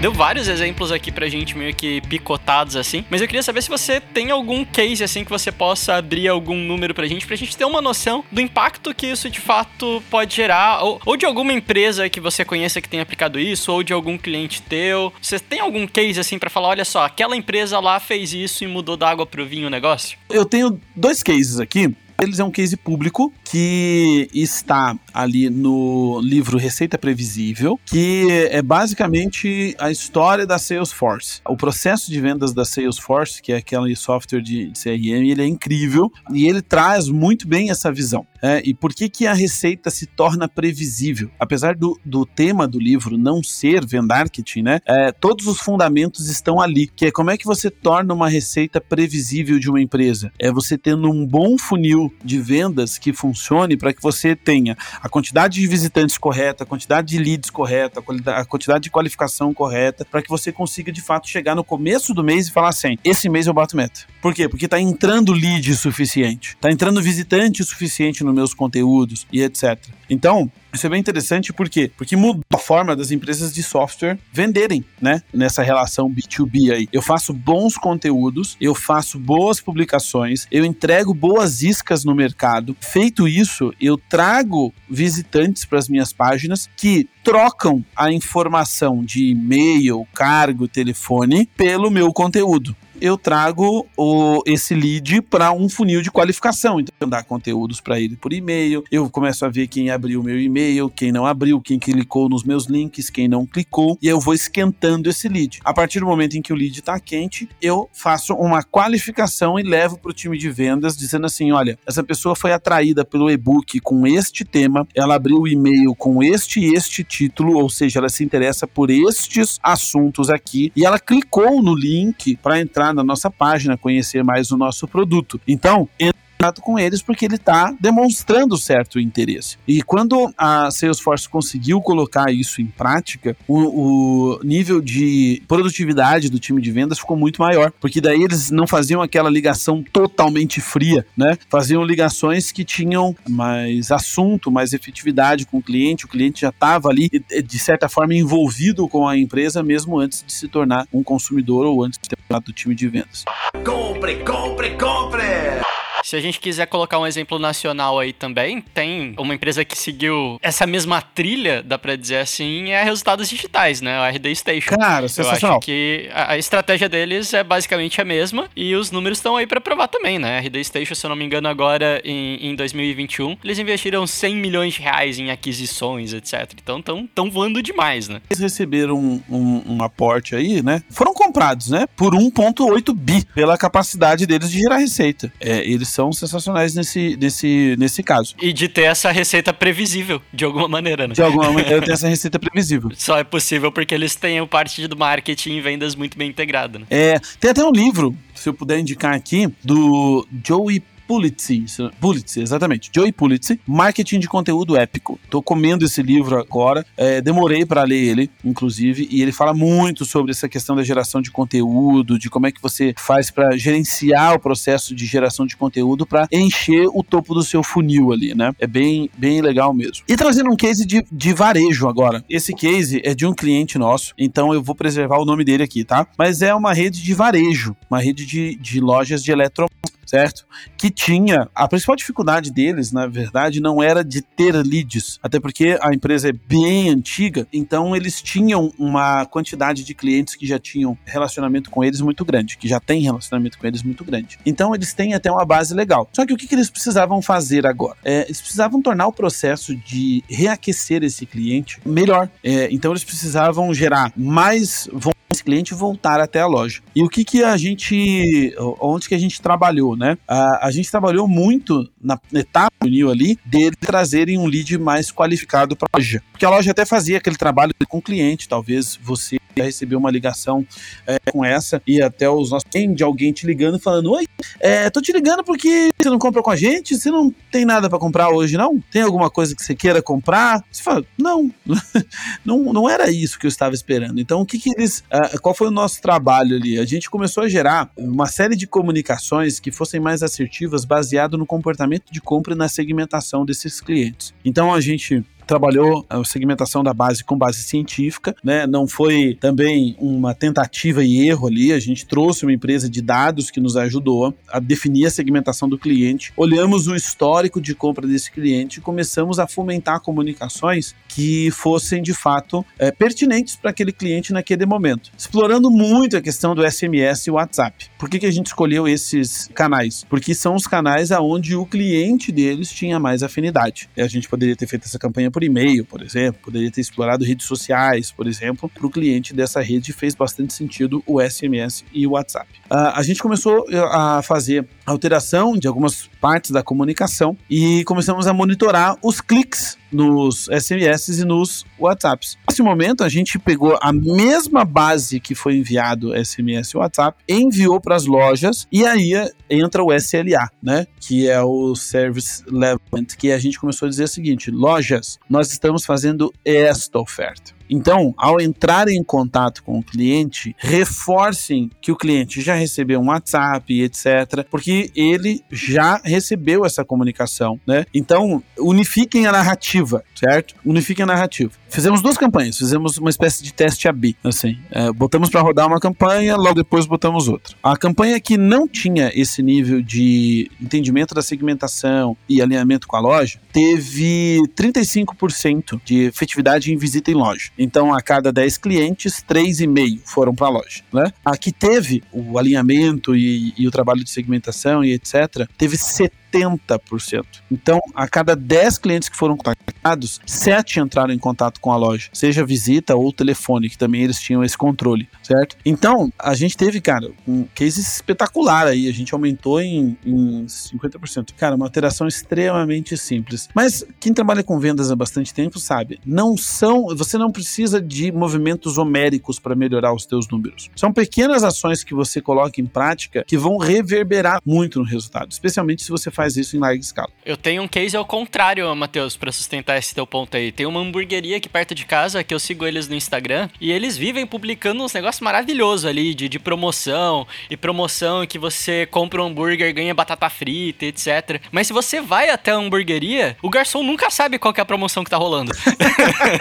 Deu vários exemplos aqui pra gente, meio que picotados assim, mas eu queria saber se você tem algum case assim que você possa abrir algum número pra gente, pra gente ter uma noção do impacto que isso de fato pode gerar, ou, ou de alguma empresa que você conheça que tenha aplicado isso, ou de algum cliente teu. Você tem algum case assim para falar, olha só, aquela empresa lá fez isso e mudou da água pro vinho o negócio? Eu tenho dois cases aqui. Eles é um case público que está ali no livro Receita Previsível, que é basicamente a história da Salesforce. O processo de vendas da Salesforce, que é aquele software de CRM, ele é incrível e ele traz muito bem essa visão. É, e por que, que a receita se torna previsível? Apesar do, do tema do livro não ser vendarketing, né? É, todos os fundamentos estão ali, que é como é que você torna uma receita previsível de uma empresa? É você tendo um bom funil de vendas que funcione para que você tenha a quantidade de visitantes correta, a quantidade de leads correta, a quantidade de qualificação correta, para que você consiga de fato chegar no começo do mês e falar assim: esse mês eu bato meta. Por quê? Porque está entrando lead suficiente, está entrando visitante suficiente no meus conteúdos e etc. Então, isso é bem interessante por quê? Porque mudou a forma das empresas de software venderem, né? Nessa relação B2B aí. Eu faço bons conteúdos, eu faço boas publicações, eu entrego boas iscas no mercado. Feito isso, eu trago visitantes para as minhas páginas que trocam a informação de e-mail, cargo, telefone pelo meu conteúdo eu trago o, esse lead para um funil de qualificação. Então, eu dar conteúdos para ele por e-mail, eu começo a ver quem abriu o meu e-mail, quem não abriu, quem clicou nos meus links, quem não clicou, e eu vou esquentando esse lead. A partir do momento em que o lead está quente, eu faço uma qualificação e levo para o time de vendas, dizendo assim: olha, essa pessoa foi atraída pelo e-book com este tema, ela abriu o e-mail com este e este título, ou seja, ela se interessa por estes assuntos aqui, e ela clicou no link para entrar entrar na nossa página, conhecer mais o nosso produto. Então, contato com eles porque ele está demonstrando certo interesse. E quando a Salesforce conseguiu colocar isso em prática, o, o, nível de produtividade do time de vendas ficou muito maior, porque daí eles não faziam aquela ligação totalmente fria, né? Faziam ligações que tinham mais assunto, mais efetividade com o cliente, o cliente já estava ali, de certa forma, envolvido com a empresa mesmo antes de se tornar um consumidor ou antes de ter do time de vendas. Compre, compre, compre! Se a gente quiser colocar um exemplo nacional aí também, tem uma empresa que seguiu essa mesma trilha, dá pra dizer assim, é Resultados Digitais, né? O RD Station. Cara, sensacional. Eu acho que a, estratégia deles é basicamente a mesma e os números estão aí para provar também, né? RD Station, se eu não me engano, agora em, em 2021, eles investiram 100 milhões de reais em aquisições, etc. Então estão tão voando demais, né? Eles receberam um, um, um aporte aí, né? Foram comprados, né? Por 1,8 bi, pela capacidade deles de gerar receita. É, eles são sensacionais nesse, nesse, nesse caso. E de ter essa receita previsível, de alguma maneira, né? De alguma maneira, ter essa receita previsível. Só é possível porque eles têm o parte do marketing e vendas muito bem integrado, né? É, tem até um livro, se eu puder indicar aqui, do Joey Pulitzer, Pulitzer, exatamente, Joey Pulitzer, Marketing de Conteúdo Épico. Tô comendo esse livro agora, é, demorei para ler ele, inclusive, e ele fala muito sobre essa questão da geração de conteúdo, de como é que você faz para gerenciar o processo de geração de conteúdo para encher o topo do seu funil ali, né? É bem, bem legal mesmo. E trazendo um case de, de varejo agora. Esse case é de um cliente nosso, então eu vou preservar o nome dele aqui, tá? Mas é uma rede de varejo, uma rede de, de lojas de eletrônicos certo? Que tinha. A principal dificuldade deles, na verdade, não era de ter leads, até porque a empresa é bem antiga, então eles tinham uma quantidade de clientes que já tinham relacionamento com eles muito grande, que já tem relacionamento com eles muito grande. Então eles têm até uma base legal. Só que o que, que eles precisavam fazer agora? É, eles precisavam tornar o processo de reaquecer esse cliente melhor. É, então eles precisavam gerar mais esse cliente voltar até a loja. E o que que a gente, onde que a gente trabalhou, né? A, a gente trabalhou muito na etapa New ali dele trazerem um lead mais qualificado para a loja, porque a loja até fazia aquele trabalho com o cliente, talvez você recebeu uma ligação é, com essa e até os nossos de alguém te ligando falando: Oi, é, tô te ligando porque você não compra com a gente, você não tem nada para comprar hoje, não? Tem alguma coisa que você queira comprar? Você fala: Não, não, não era isso que eu estava esperando. Então, o que, que eles. Uh, qual foi o nosso trabalho ali? A gente começou a gerar uma série de comunicações que fossem mais assertivas, baseado no comportamento de compra e na segmentação desses clientes. Então, a gente trabalhou a segmentação da base com base científica, né? Não foi também uma tentativa e erro ali. A gente trouxe uma empresa de dados que nos ajudou a definir a segmentação do cliente. Olhamos o histórico de compra desse cliente e começamos a fomentar comunicações que fossem de fato é, pertinentes para aquele cliente naquele momento. Explorando muito a questão do SMS e WhatsApp. Por que, que a gente escolheu esses canais? Porque são os canais aonde o cliente deles tinha mais afinidade. E a gente poderia ter feito essa campanha por e-mail, por exemplo, poderia ter explorado redes sociais, por exemplo, para o cliente dessa rede fez bastante sentido o SMS e o WhatsApp. Uh, a gente começou eh, a fazer alteração de algumas partes da comunicação e começamos a monitorar os cliques nos SMS e nos WhatsApps. Nesse momento, a gente pegou a mesma base que foi enviado SMS e WhatsApp, enviou para as lojas e aí entra o SLA, né? Que é o Service Level, que a gente começou a dizer o seguinte: lojas, nós estamos fazendo esta oferta. Então, ao entrar em contato com o cliente, reforcem que o cliente já recebeu um WhatsApp, etc., porque ele já recebeu essa comunicação, né? Então, unifiquem a narrativa, certo? Unifiquem a narrativa. Fizemos duas campanhas, fizemos uma espécie de teste AB, assim, é, botamos para rodar uma campanha, logo depois botamos outra. A campanha que não tinha esse nível de entendimento da segmentação e alinhamento com a loja, teve 35% de efetividade em visita em loja. Então, a cada 10 clientes, 3,5 foram para a loja. Né? A que teve o alinhamento e, e o trabalho de segmentação e etc., teve 70 70%. Então, a cada 10 clientes que foram contactados, 7 entraram em contato com a loja, seja visita ou telefone, que também eles tinham esse controle, certo? Então, a gente teve, cara, um case espetacular aí, a gente aumentou em, em 50%. Cara, uma alteração extremamente simples. Mas quem trabalha com vendas há bastante tempo sabe, não são, você não precisa de movimentos homéricos para melhorar os teus números. São pequenas ações que você coloca em prática que vão reverberar muito no resultado, especialmente se você faz faz isso em larga escala. Eu tenho um case ao contrário, Matheus, para sustentar esse teu ponto aí. Tem uma hamburgueria aqui perto de casa que eu sigo eles no Instagram e eles vivem publicando uns negócios maravilhosos ali de, de promoção e promoção que você compra um hambúrguer, ganha batata frita, etc. Mas se você vai até a hamburgueria, o garçom nunca sabe qual é a promoção que tá rolando.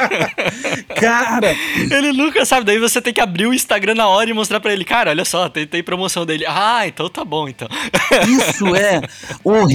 Cara! ele nunca sabe. Daí você tem que abrir o Instagram na hora e mostrar para ele, cara, olha só, tem, tem promoção dele. Ah, então tá bom, então. Isso é horrível.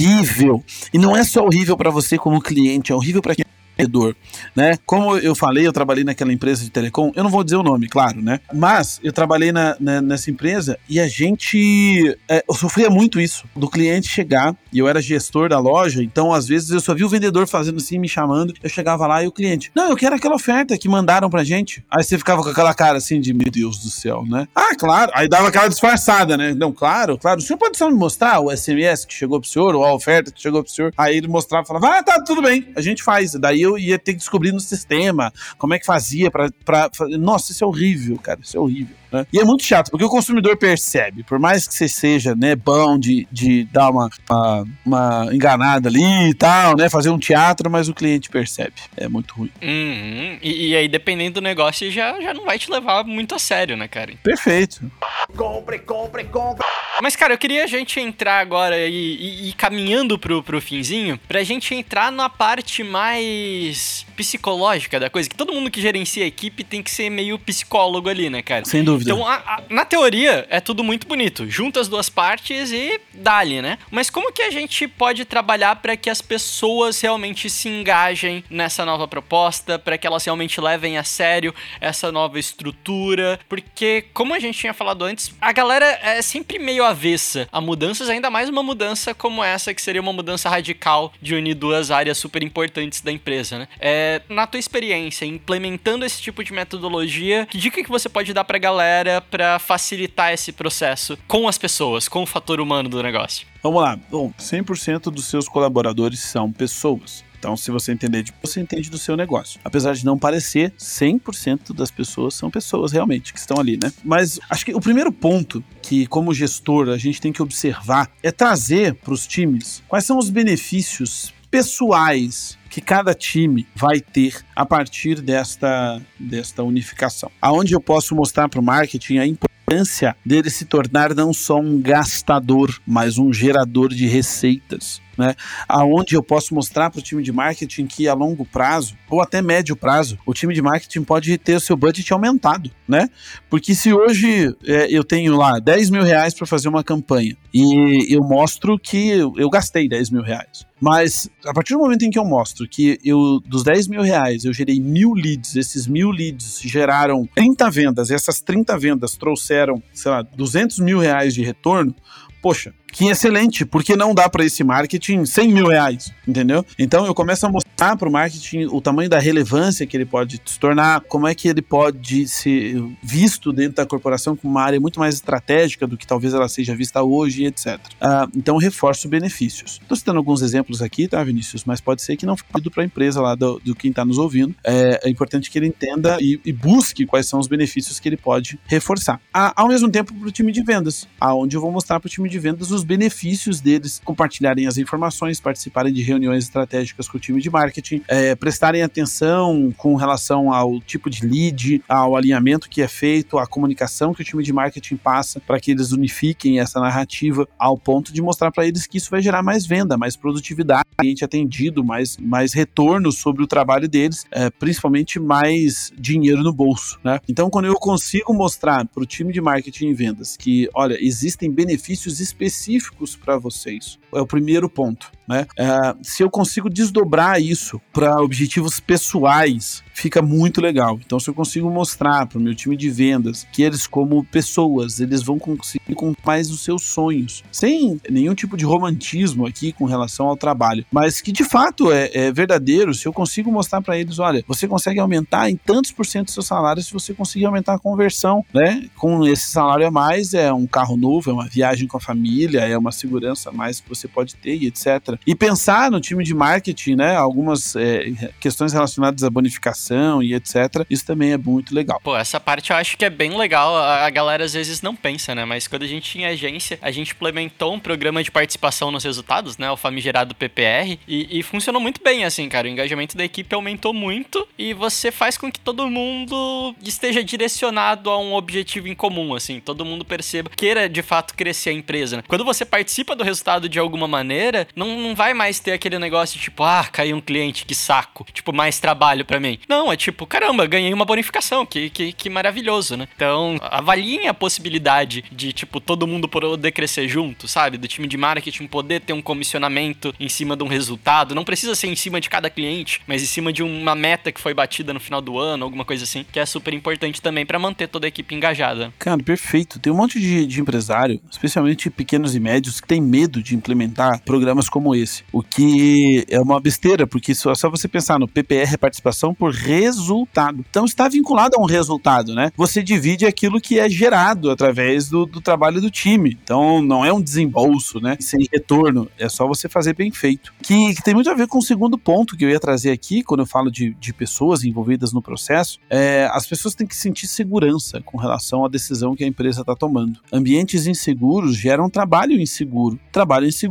E não é só horrível para você como cliente, é horrível para quem empreendedor, né? Como eu falei, eu trabalhei naquela empresa de telecom, eu não vou dizer o nome, claro, né? Mas eu trabalhei na, na, nessa empresa e a gente, é, eu sofria muito isso, do cliente chegar, e eu era gestor da loja, então às vezes eu só vi o vendedor fazendo assim, me chamando, eu chegava lá e o cliente, não, eu quero aquela oferta que mandaram pra gente. Aí você ficava com aquela cara assim de, meu Deus do céu, né? Ah, claro, aí dava aquela disfarçada, né? Não, claro, claro, o senhor pode só me mostrar o SMS que chegou pro senhor, ou a oferta que chegou pro senhor? Aí ele mostrava e falava, ah, tá, tudo bem, a gente faz. Daí eu ia ter que descobrir no sistema como é que fazia pra, pra... Nossa, isso é horrível, cara, isso é horrível. Né? E é muito chato, porque o consumidor percebe, por mais que você seja né, bom de, de dar uma, uma, uma enganada ali e tal, né? Fazer um teatro, mas o cliente percebe. É muito ruim. Uhum. E, e, aí, dependendo do negócio, já, já não vai te levar muito a sério, né, cara? Perfeito. Compre, compre, compre. Mas, cara, eu queria a gente entrar agora e, e, e caminhando pro, pro finzinho, pra gente entrar na parte mais psicológica da coisa, que todo mundo que gerencia a equipe tem que ser meio psicólogo ali, né, cara? Sem dúvida. Então, a, a, na teoria, é tudo muito bonito. Junta as duas partes e dá-lhe, né? Mas como que a gente pode trabalhar para que as pessoas realmente se engajem nessa nova proposta, para que elas realmente levem a sério essa nova estrutura? Porque, como a gente tinha falado antes, a galera é sempre meio avessa a mudanças, ainda mais uma mudança como essa, que seria uma mudança radical de unir duas áreas super importantes da empresa, né? É, na tua experiência, implementando esse tipo de metodologia, que dica que você pode dar pra galera para facilitar esse processo com as pessoas, com o fator humano do negócio? Vamos lá. Bom, 100% dos seus colaboradores são pessoas. Então, se você entender de você entende do seu negócio. Apesar de não parecer, 100% das pessoas são pessoas realmente que estão ali, né? Mas acho que o primeiro ponto que, como gestor, a gente tem que observar é trazer para os times quais são os benefícios pessoais que cada time vai ter a partir desta, desta unificação. Aonde eu posso mostrar para o marketing a importância dele se tornar não só um gastador, mas um gerador de receitas né? Aonde eu posso mostrar para o time de marketing que a longo prazo ou até médio prazo o time de marketing pode ter o seu budget aumentado, né? Porque se hoje é, eu tenho lá 10 mil reais para fazer uma campanha e eu mostro que eu gastei 10 mil reais, mas a partir do momento em que eu mostro que eu dos 10 mil reais eu gerei mil leads, esses mil leads geraram 30 vendas, essas 30 vendas trouxeram, sei lá, 200 mil reais de retorno, poxa, que excelente, porque não dá para esse marketing 100 mil reais, entendeu? Então eu começo a mostrar para o marketing o tamanho da relevância que ele pode se tornar, como é que ele pode ser visto dentro da corporação como uma área muito mais estratégica do que talvez ela seja vista hoje, etc. Uh, então reforço benefícios. Estou citando alguns exemplos aqui, tá, Vinícius? Mas pode ser que não fique para a empresa lá do, do quem está nos ouvindo. É, é, importante que ele entenda e, e, busque quais são os benefícios que ele pode reforçar. Ah, ao mesmo tempo, para o time de vendas, aonde eu vou mostrar para o time de vendas os benefícios deles compartilharem as informações, participarem de reuniões estratégicas com o time de marketing, é, prestarem atenção com relação ao tipo de lead, ao alinhamento que é feito, à comunicação que o time de marketing passa para que eles unifiquem essa narrativa ao ponto de mostrar para eles que isso vai gerar mais venda, mais produtividade, cliente atendido, mais, mais retorno sobre o trabalho deles, é, principalmente mais dinheiro no bolso, né? Então, quando eu consigo mostrar para o time de marketing e vendas que, olha, existem benefícios específicos para vocês. É o primeiro ponto. Né? É, se eu consigo desdobrar isso para objetivos pessoais, fica muito legal. Então, se eu consigo mostrar para o meu time de vendas que eles, como pessoas, eles vão conseguir com mais os seus sonhos, sem nenhum tipo de romantismo aqui com relação ao trabalho, mas que de fato é, é verdadeiro. Se eu consigo mostrar para eles, olha, você consegue aumentar em tantos por cento do seu salário se você conseguir aumentar a conversão, né? Com esse salário a mais, é um carro novo, é uma viagem com a família, é uma segurança a mais que você você pode ter e etc. E pensar no time de marketing, né? Algumas é, questões relacionadas à bonificação e etc. Isso também é muito legal. Pô, essa parte eu acho que é bem legal. A galera às vezes não pensa, né? Mas quando a gente tinha agência, a gente implementou um programa de participação nos resultados, né? O famigerado PPR. E, e funcionou muito bem, assim, cara. O engajamento da equipe aumentou muito e você faz com que todo mundo esteja direcionado a um objetivo em comum, assim. Todo mundo perceba, queira de fato crescer a empresa. Né? Quando você participa do resultado de alguma maneira, não, não vai mais ter aquele negócio de tipo, ah, caiu um cliente, que saco. Tipo, mais trabalho para mim. Não, é tipo, caramba, ganhei uma bonificação, que, que, que maravilhoso, né? Então, avaliem a possibilidade de, tipo, todo mundo poder crescer junto, sabe? Do time de marketing poder ter um comissionamento em cima de um resultado. Não precisa ser em cima de cada cliente, mas em cima de uma meta que foi batida no final do ano, alguma coisa assim, que é super importante também para manter toda a equipe engajada. Cara, perfeito. Tem um monte de, de empresário, especialmente pequenos e médios, que tem medo de implementar programas como esse. O que é uma besteira, porque só, só você pensar no PPR, participação por resultado. Então está vinculado a um resultado, né? Você divide aquilo que é gerado através do, do trabalho do time. Então não é um desembolso, né? Sem retorno. É só você fazer bem feito. Que, que tem muito a ver com o segundo ponto que eu ia trazer aqui, quando eu falo de, de pessoas envolvidas no processo. É, as pessoas têm que sentir segurança com relação à decisão que a empresa está tomando. Ambientes inseguros geram trabalho inseguro. Trabalho inseguro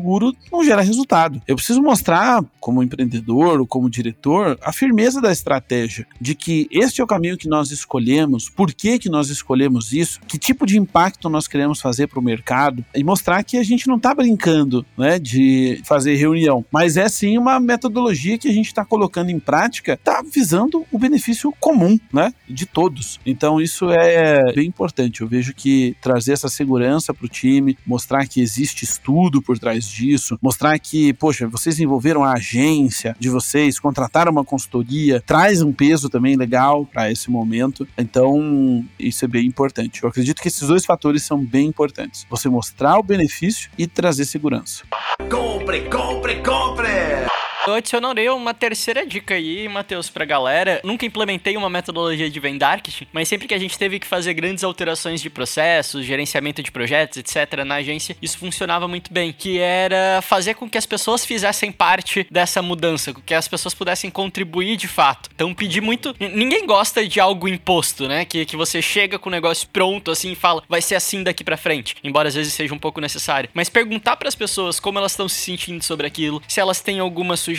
não gera resultado. Eu preciso mostrar, como empreendedor ou como diretor, a firmeza da estratégia, de que este é o caminho que nós escolhemos, por que, que nós escolhemos isso, que tipo de impacto nós queremos fazer para o mercado, e mostrar que a gente não está brincando né, de fazer reunião, mas é sim uma metodologia que a gente está colocando em prática, está visando o benefício comum né, de todos. Então isso é bem importante. Eu vejo que trazer essa segurança para o time, mostrar que existe estudo por trás disso, mostrar que, poxa, vocês envolveram a agência de vocês, contrataram uma consultoria, traz um peso também legal para esse momento. Então, isso é bem importante. Eu acredito que esses dois fatores são bem importantes. Você mostrar o benefício e trazer segurança. Compre, compre, compre! Eu adicionarei uma terceira dica aí, Matheus, pra galera. Nunca implementei uma metodologia de vendarketing, mas sempre que a gente teve que fazer grandes alterações de processos, gerenciamento de projetos, etc., na agência, isso funcionava muito bem. Que era fazer com que as pessoas fizessem parte dessa mudança, que as pessoas pudessem contribuir de fato. Então, pedir muito. Ninguém gosta de algo imposto, né? Que, que você chega com o negócio pronto assim e fala, vai ser assim daqui para frente. Embora às vezes seja um pouco necessário. Mas perguntar para as pessoas como elas estão se sentindo sobre aquilo, se elas têm alguma sugestão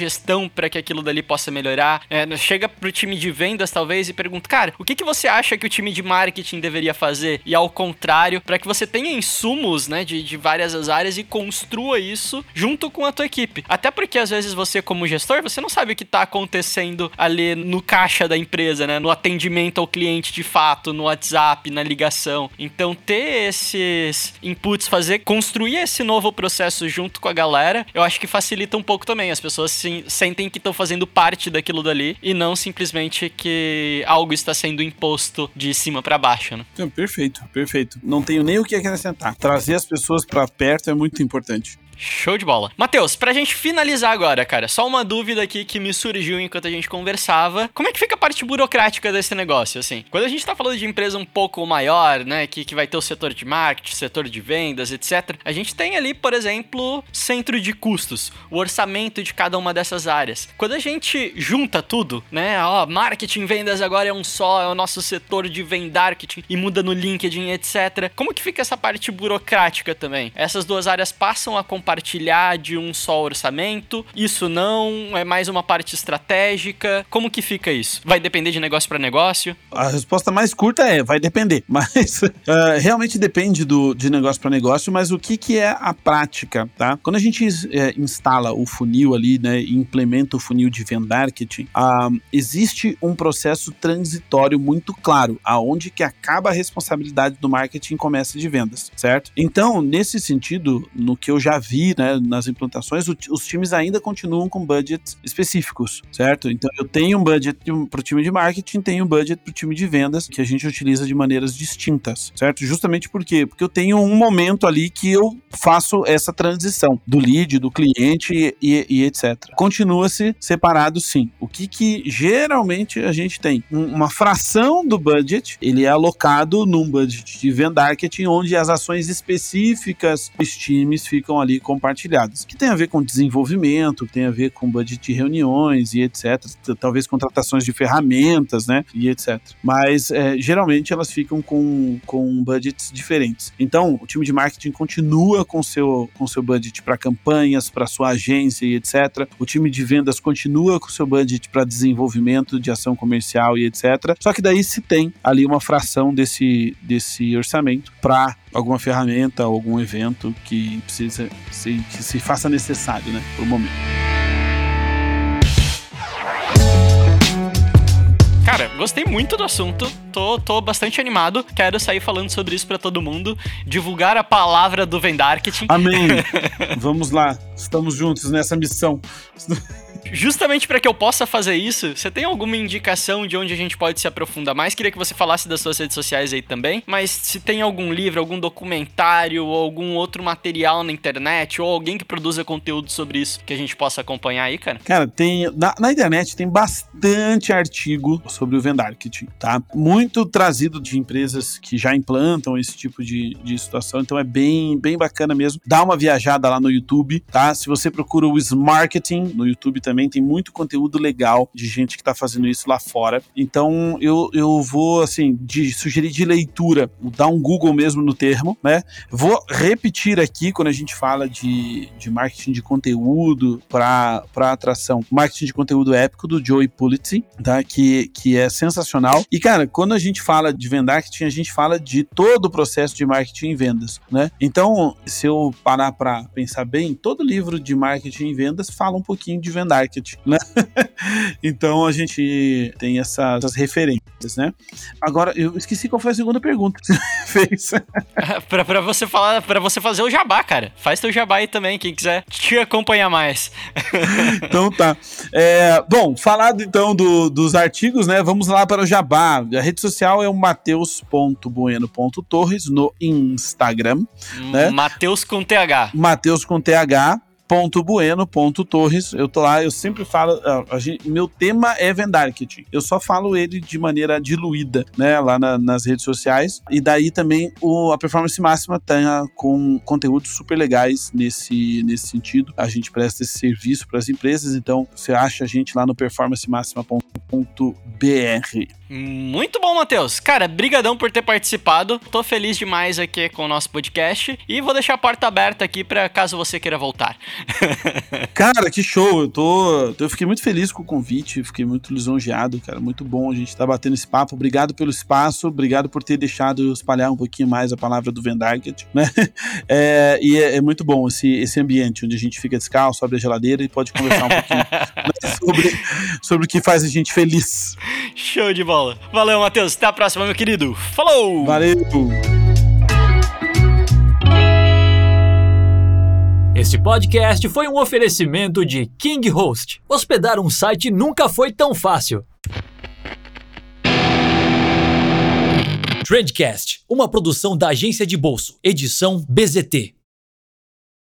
para que aquilo dali possa melhorar. É, chega pro time de vendas, talvez, e pergunta, cara, o que, que você acha que o time de marketing deveria fazer? E ao contrário, para que você tenha insumos, né, de, de várias áreas e construa isso junto com a tua equipe. Até porque, às vezes, você, como gestor, você não sabe o que tá acontecendo ali no caixa da empresa, né, no atendimento ao cliente de fato, no WhatsApp, na ligação. Então, ter esses inputs, fazer, construir esse novo processo junto com a galera, eu acho que facilita um pouco também. As pessoas sim, sentem que estão fazendo parte daquilo dali e não simplesmente que algo está sendo imposto de cima para baixo, né? Então, perfeito, perfeito. Não tenho nem o que acrescentar. Trazer as pessoas para perto é muito importante. Show de bola. Matheus, pra gente finalizar agora, cara, só uma dúvida aqui que me surgiu enquanto a gente conversava. Como é que fica a parte burocrática desse negócio, assim? Quando a gente tá falando de empresa um pouco maior, né, que, que vai ter o setor de marketing, setor de vendas, etc., a gente tem ali, por exemplo, centro de custos, o orçamento de cada uma dessas áreas. Quando a gente junta tudo, né, ó, marketing, vendas agora é um só, é o nosso setor de vendarketing e muda no LinkedIn, etc. Como que fica essa parte burocrática também? Essas duas áreas passam a compartilhar compartilhar de um só orçamento? Isso não? É mais uma parte estratégica? Como que fica isso? Vai depender de negócio para negócio? A resposta mais curta é vai depender, mas uh, realmente depende do, de negócio para negócio, mas o que, que é a prática, tá? Quando a gente é, instala o funil ali, né, e implementa o funil de vendarketing, uh, existe um processo transitório muito claro, aonde que acaba a responsabilidade do marketing e começa de vendas, certo? Então, nesse sentido, no que eu já vi né, nas implantações, os times ainda continuam com budgets específicos, certo? Então eu tenho um budget para o time de marketing, tenho um budget para o time de vendas, que a gente utiliza de maneiras distintas, certo? Justamente por quê? Porque eu tenho um momento ali que eu faço essa transição do lead, do cliente e, e, e etc. Continua-se separado sim. O que que geralmente a gente tem? uma fração do budget, ele é alocado num budget de vendarketing, onde as ações específicas dos times ficam ali compartilhadas, que tem a ver com desenvolvimento, tem a ver com budget de reuniões e etc. Talvez contratações de ferramentas, né? E etc. Mas é, geralmente elas ficam com, com budgets diferentes. Então, o time de marketing continua com seu, com seu budget para campanhas, para sua agência e etc. O time de vendas continua com seu budget para desenvolvimento de ação comercial e etc. Só que daí se tem ali uma fração desse, desse orçamento para alguma ferramenta, algum evento que precisa se, que se faça necessário, né, por momento. Cara, gostei muito do assunto, tô, tô bastante animado, quero sair falando sobre isso para todo mundo, divulgar a palavra do Vendarketing. Amém. Vamos lá, estamos juntos nessa missão. Justamente para que eu possa fazer isso, você tem alguma indicação de onde a gente pode se aprofundar mais? Queria que você falasse das suas redes sociais aí também, mas se tem algum livro, algum documentário ou algum outro material na internet ou alguém que produza conteúdo sobre isso que a gente possa acompanhar aí, cara? Cara, tem na, na internet tem bastante artigo sobre o Vendarketing, tá? Muito trazido de empresas que já implantam esse tipo de, de situação, então é bem, bem bacana mesmo. Dá uma viajada lá no YouTube, tá? Se você procura o Smarketing no YouTube também também tem muito conteúdo legal de gente que está fazendo isso lá fora. Então eu, eu vou, assim, de, sugerir de leitura, dar um Google mesmo no termo, né? Vou repetir aqui quando a gente fala de, de marketing de conteúdo para atração. Marketing de conteúdo épico do Joey Pulitzi, tá? Que, que é sensacional. E, cara, quando a gente fala de vendarketing, a gente fala de todo o processo de marketing e vendas, né? Então, se eu parar para pensar bem, todo livro de marketing e vendas fala um pouquinho de vendar marketing, né? então a gente tem essa, essas referências, né? Agora, eu esqueci qual foi a segunda pergunta que você fez. pra, pra, você falar, para você fazer o jabá, cara. Faz teu jabá aí também, quem quiser te acompanhar mais. então tá. É, bom, falado então do, dos artigos, né? Vamos lá para o jabá. A rede social é o mateus.bueno.torres no Instagram. Né? Mateus com TH. Mateus com TH ponto bueno ponto torres. Eu tô lá eu sempre falo a, a gente, meu tema é vendarketing. Eu só falo ele de maneira diluída né lá na, nas redes sociais. E daí também o, a performance máxima tá com conteúdos super legais nesse nesse sentido. A gente presta esse serviço para as empresas então você acha a gente lá no performancemáxima.br muito bom, Matheus. Cara, brigadão por ter participado. Tô feliz demais aqui com o nosso podcast e vou deixar a porta aberta aqui para caso você queira voltar. cara, que show. Eu tô, eu fiquei muito feliz com o convite, fiquei muito lisonjeado, cara. Muito bom a gente estar tá batendo esse papo. Obrigado pelo espaço, obrigado por ter deixado eu espalhar um pouquinho mais a palavra do Vendarket, né? É, e é, é, muito bom esse, esse ambiente onde a gente fica descalço, abre a geladeira e pode conversar um pouquinho sobre, sobre o que faz a gente feliz. Show de bola bola. Valeu, Matheus. Até a próxima, meu querido. Falou! Valeu! Este podcast foi um oferecimento de King Host. Hospedar um site nunca foi tão fácil. Trendcast, uma produção da agência de bolso, edição BZT.